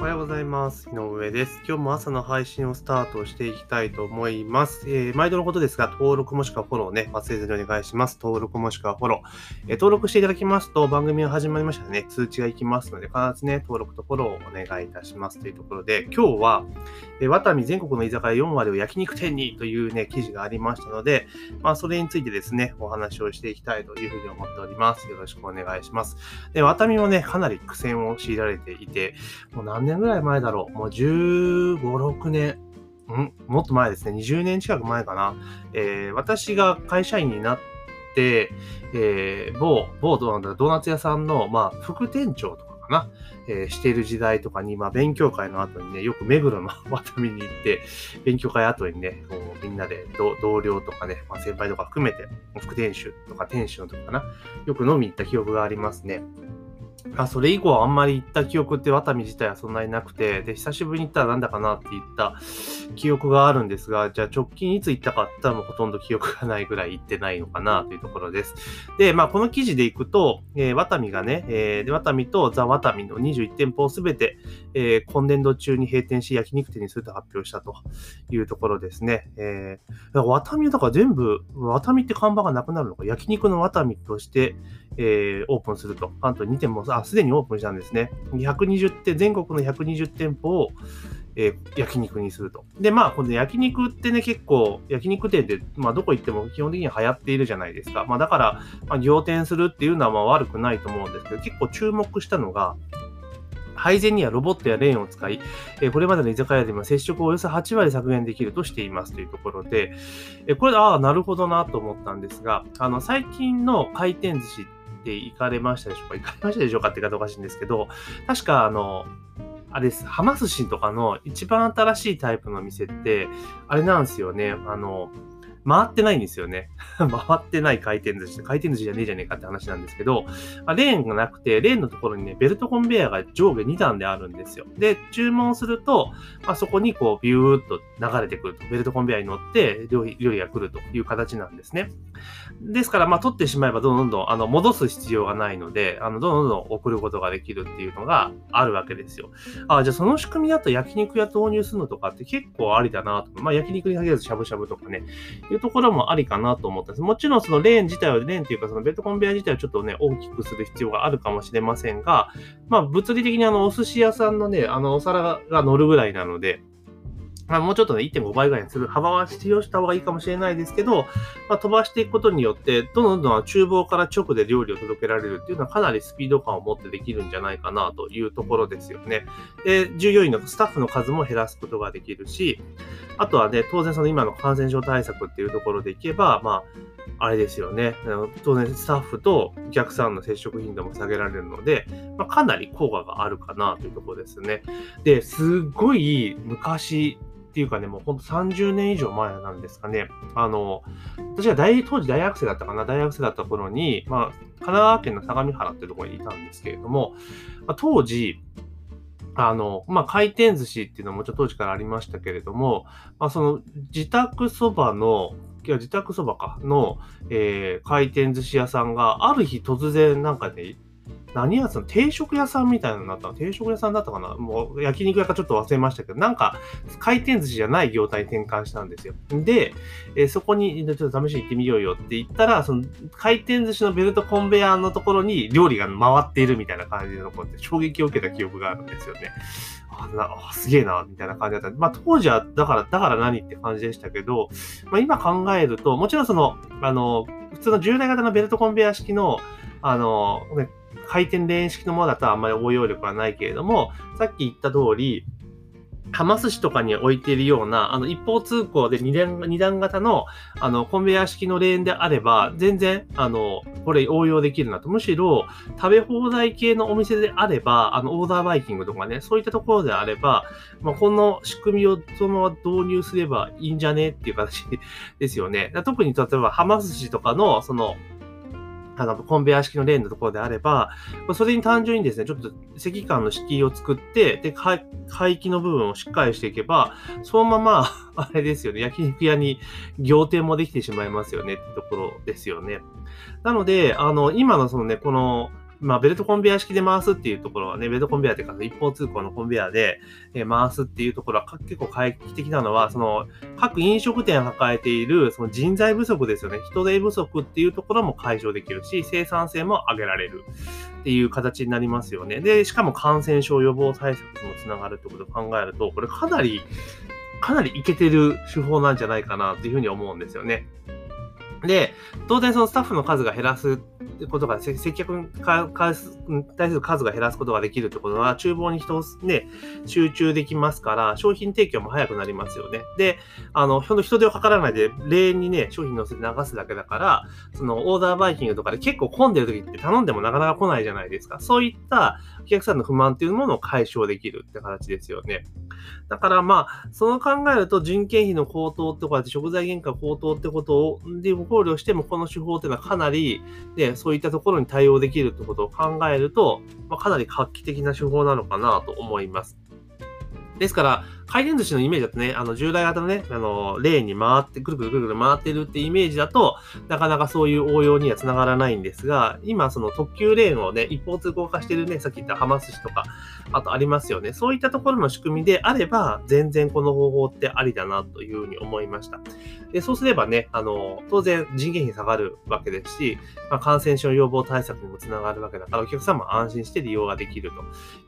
おはようございます。井上です。今日も朝の配信をスタートしていきたいと思います。えー毎度のことですが、登録もしくはフォローね、忘れずにお願いします。登録もしくはフォロー。えー登録していただきますと、番組が始まりましたらね、通知がいきますので、必ずね、登録とフォローをお願いいたしますというところで、今日は、えー、ワタミ全国の居酒屋4割を焼肉店にというね、記事がありましたので、まあ、それについてですね、お話をしていきたいというふうに思っております。よろしくお願いします。で、ワタミもね、かなり苦戦を強いられていて、もう何年年ぐらい前だろう。もう15、6年。ん？もっと前ですね。20年近く前かな。えー私が会社員になって、えー某、某ドードーナツ屋さんの、まあ、副店長とかかな。えーしている時代とかに、まあ、勉強会の後にね、よく目黒の ワタミに行って、勉強会後にね、こうみんなで同同僚とかね、まあ、先輩とか含めて、副店主とか店主の時かな。よく飲みに行った記憶がありますね。あそれ以降あんまり行った記憶ってワタミ自体はそんなになくて、で、久しぶりに行ったらなんだかなって言った記憶があるんですが、じゃあ直近いつ行ったかって言ったらもうほとんど記憶がないぐらい行ってないのかなというところです。で、まあこの記事で行くと、えーワタミがね、えーで、ワタミとザ・ワタミの21店舗をすべて、えー今年度中に閉店し焼肉店にすると発表したというところですね。えー、ワタミはだから全部、ワタミって看板がなくなるのか、焼肉のワタミとして、えーオープンすると。関東2店も、あ、すでにオープンしたんですね。120店、全国の120店舗を、えー焼肉にすると。で、まあ、この焼肉ってね、結構、焼肉店って、まあ、どこ行っても基本的には流行っているじゃないですか。まあ、だから、まあ、仰天するっていうのはまあ悪くないと思うんですけど、結構注目したのが、配膳にはロボットやレーンを使い、えこれまでの居酒屋でも接触をおよそ8割削減できるとしていますというところで、えこれ、ああ、なるほどなと思ったんですが、あの、最近の回転寿司って行かれましたでしょうか？行かれましたでしょうか？って言い方おかしいんですけど、確か、あの、あれです、はま寿司とかの一番新しいタイプの店って、あれなんですよね、あの、回ってないんですよね。回ってない回転寿司。回転寿司じゃねえじゃねえかって話なんですけど、まあレーンがなくて、レーンのところにね、ベルトコンベヤーが上下2段であるんですよ。で、注文すると、まあ、そこにこう、ビューっと流れてくると。ベルトコンベヤーに乗って、料理料理が来るという形なんですね。ですから、まあ、取ってしまえば、どんどんどん、あの、戻す必要がないので、あの、どんどん送ることができるっていうのがあるわけですよ。あ、じゃあその仕組みだと焼肉屋投入するのとかって結構ありだなと。まあ、焼肉に限らずしゃぶしゃぶとかね、いうところもありかなと思ったんです。もちろんそのレーン自体は、レーンっていうかそのベルトコンベヤ自体はちょっとね、大きくする必要があるかもしれませんが、まあ物理的にあのお寿司屋さんのね、あのお皿が乗るぐらいなので、まあ、もうちょっとね、1.5倍ぐらいにする幅は必要した方がいいかもしれないですけど、まあ、飛ばしていくことによって、どんどんどん厨房から直で料理を届けられるっていうのはかなりスピード感を持ってできるんじゃないかなというところですよね。で、従業員のスタッフの数も減らすことができるし、あとはね、当然その今の感染症対策っていうところでいけば、まあ、あれですよね。当然スタッフとお客さんの接触頻度も下げられるので、まあ、かなり効果があるかなというところですね。で、すごい昔っていうかね、もうほんと30年以上前なんですかね。あの、私が大当時大学生だったかな、大学生だった頃に、まあ、神奈川県の相模原っていうところにいたんですけれども、まあ、当時、あの、まあ、回転寿司っていうのもちょっと当時からありましたけれども、まあ、その自宅そばの、いや自宅そばかの、えー回転寿司屋さんがある日突然なんかね、何屋さん定食屋さんみたいのになったの？定食屋さんだったかな？もう焼肉屋かちょっと忘れましたけど、なんか回転寿司じゃない業態に転換したんですよ。で、えーそこにちょっと試しに行ってみようよって言ったら、その回転寿司のベルトコンベヤーのところに料理が回っているみたいな感じのこうって衝撃を受けた記憶があるんですよね。あなあすげえな、みたいな感じだった。まあ当時は、だから、だから何って感じでしたけど、まあ今考えると、もちろんその、あの、普通の従来型のベルトコンベヤー式の、あの、ね回転レーン式のものだとあんまり応用力はないけれども、さっき言った通り、はま寿司とかに置いているような、あの、一方通行で二段二段型の、あの、コンベヤー式のレーンであれば、全然、あの、これ応用できるなと。むしろ、食べ放題系のお店であれば、あの、オーダーバイキングとかね、そういったところであれば、まあ、この仕組みをそのまま導入すればいいんじゃねっていう形ですよね。特に例えば、はま寿司とかの、その、あの、コンベヤ式のレーンのところであれば、それに単純にですね、ちょっと赤間の敷居を作って、で、海域の部分をしっかりしていけば、そのまま、あれですよね、焼肉屋に行程もできてしまいますよねってところですよね。なので、あの、今のそのね、この、まあ、ベルトコンベヤ式で回すっていうところはね、ベルトコンベヤっていうか、一方通行のコンベヤで、回すっていうところは結構回帰的なのは、その、各飲食店が抱えている、その人材不足ですよね。人手不足っていうところも解消できるし、生産性も上げられるっていう形になりますよね。で、しかも感染症予防対策にもつながるってことを考えると、これかなり、かなりいけてる手法なんじゃないかなっていうふうに思うんですよね。で、当然そのスタッフの数が減らすことが、接客に対する数が減らすことができるってことは、厨房に人をね、集中できますから、商品提供も早くなりますよね。で、あの、ほんと人手をかからないで、レーンにね、商品乗せて流すだけだから、そのオーダーバイキングとかで結構混んでる時って頼んでもなかなか来ないじゃないですか。そういったお客さんの不満っていうものを解消できるって形ですよね。だからまあ、その考えると人件費の高騰とか食材原価高騰ってことを、で、考慮してもこの手法っていうのはかなり、で、そうそういったところに対応できるってことを考えると、まあ、かなり画期的な手法なのかなと思います。ですから、回転寿司のイメージだとね、あの、従来型のね、あの、レーンに回って、くるくるくるくる回ってるってイメージだと、なかなかそういう応用にはつながらないんですが、今、その特急レーンをね、一方通行化してるね、さっき言った浜寿司とか、あとありますよね。そういったところの仕組みであれば、全然この方法ってありだなというふうに思いました。で、そうすればね、あの、当然人件費下がるわけですし、まあ、感染症予防対策にもつながるわけだから、お客さんも安心して利用ができると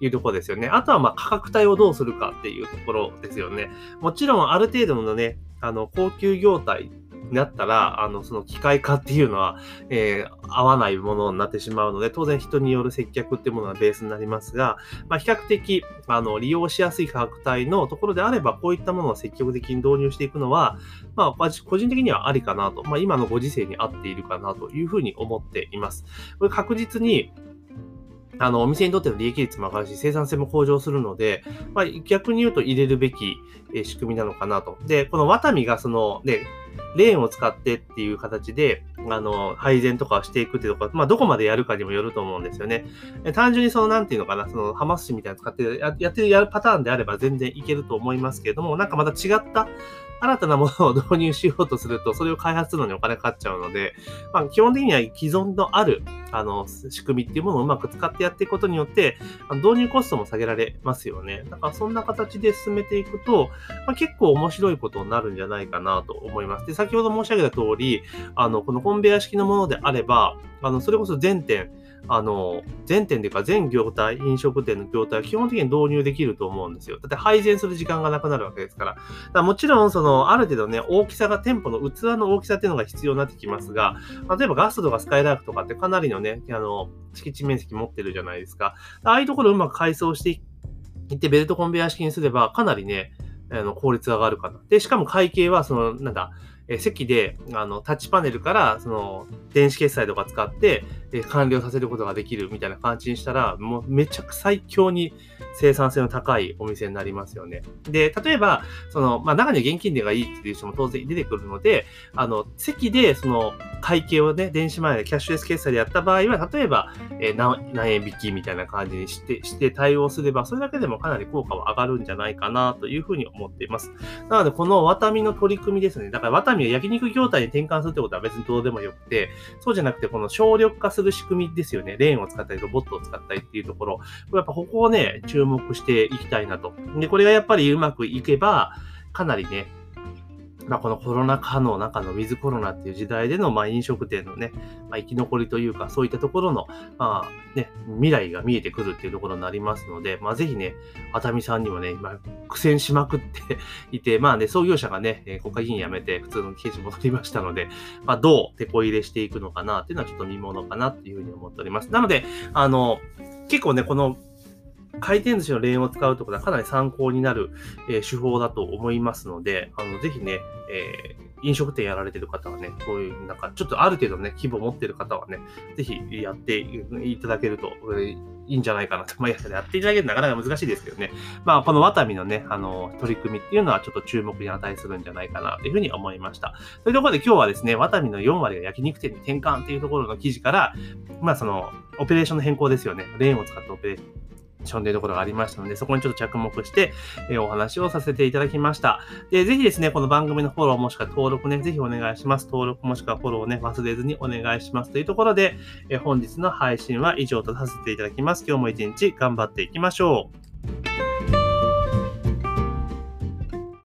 いうところですよね。あとは、まあ、価格帯をどうするかっていうところですよね。もちろんある程度のね、あの、高級業態になったら、あの、その機械化っていうのは、えー、合わないものになってしまうので、当然人による接客っていうものがベースになりますが、まあ、比較的、あの、利用しやすい価格帯のところであれば、こういったものを積極的に導入していくのは、まあ、個人的にはありかなと、まあ、今のご時世に合っているかなというふうに思っています。これ確実に、あの、お店にとっての利益率も上がるし、生産性も向上するので、まあ、逆に言うと入れるべき仕組みなのかなと。で、このワタミがその、ね、レーンを使ってっていう形で、あの、配膳とかをしていくっていうところ、まあ、どこまでやるかにもよると思うんですよね。単純にその、なんていうのかな、その、ハマスシみたいなの使ってややってるやるパターンであれば全然いけると思いますけれども、なんかまた違った新たなものを導入しようとすると、それを開発するのにお金かかっちゃうので、まあ、基本的には既存のある、あの、仕組みっていうものをうまく使ってやっていくことによって、導入コストも下げられますよね。だからそんな形で進めていくと、まあ、結構面白いことになるんじゃないかなと思います。で、先ほど申し上げた通り、あの、このコンベヤ式のものであれば、あの、それこそ全店、あの、全店というか全業態、飲食店の業態は基本的に導入できると思うんですよ。だって配膳する時間がなくなるわけですから。からもちろん、その、ある程度ね、大きさが、店舗の器の大きさっていうのが必要になってきますが、例えばガストとかスカイラークとかってかなりのね、あの、敷地面積持ってるじゃないですか。ああいうところをうまく改装していって、ベルトコンベヤ式にすれば、かなりね、あの効率が上がるかな。で、しかも会計は、その、なんだ、え席であのタッチパネルからその電子決済とか使って、え完了させることができるみたいな感じにしたら、もうめちゃく最強に生産性の高いお店になりますよね。で、例えば、その、まあ、中には現金でがいいっていう人も当然出てくるので、あの、席でその会計をね、電子マネーでキャッシュレス決済でやった場合は、例えば、えー、何何円引きみたいな感じにして、して対応すれば、それだけでもかなり効果は上がるんじゃないかなというふうに思っています。なので、このワタミの取り組みですね。だから、ワタミを焼肉業態に転換するってことは別にどうでもよくて、そうじゃなくて、この省力化するする仕組みですよね。レーンを使ったり、ロボットを使ったりっていうところ。やっぱここをね、注目していきたいなと。で、これがやっぱりうまくいけば、かなりね、まあ、このコロナ禍の中のウィズコロナっていう時代での、まあ、飲食店のね、まあ、生き残りというか、そういったところの、まあ、ね、未来が見えてくるっていうところになりますので、まあ、ぜひね、熱海さんにもね、今、苦戦しまくっていて、まあね、創業者がね、国会議員辞めて普通の経営者戻りましたので、まあ、どう手こ入れしていくのかなっていうのはちょっと見ものかなっていうふうに思っております。なので、あの、結構ね、この回転寿司のレーンを使うところはかなり参考になる、え、手法だと思いますので、あの、ぜひね、えー、飲食店やられてる方はね、こういう、なんか、ちょっとある程度ね、規模持ってる方はね、ぜひやっていただけると、えいいんじゃないかなと。まあ、やっていただけるとなかなか難しいですけどね。まあ、このワタミのね、あの、取り組みっていうのはちょっと注目に値するんじゃないかなというふうに思いました。というところで今日はですね、ワタミの4割が焼肉店に転換っていうところの記事から、まあ、その、オペレーションの変更ですよね。レーンを使ったオペレーション。ションというところがありましたので、そこにちょっと着目して、え、お話をさせていただきました。で、ぜひですね、この番組のフォローもしくは登録ね、ぜひお願いします。登録もしくはフォローをね、忘れずにお願いします。というところで、え、本日の配信は以上とさせていただきます。今日も一日頑張っていきましょう。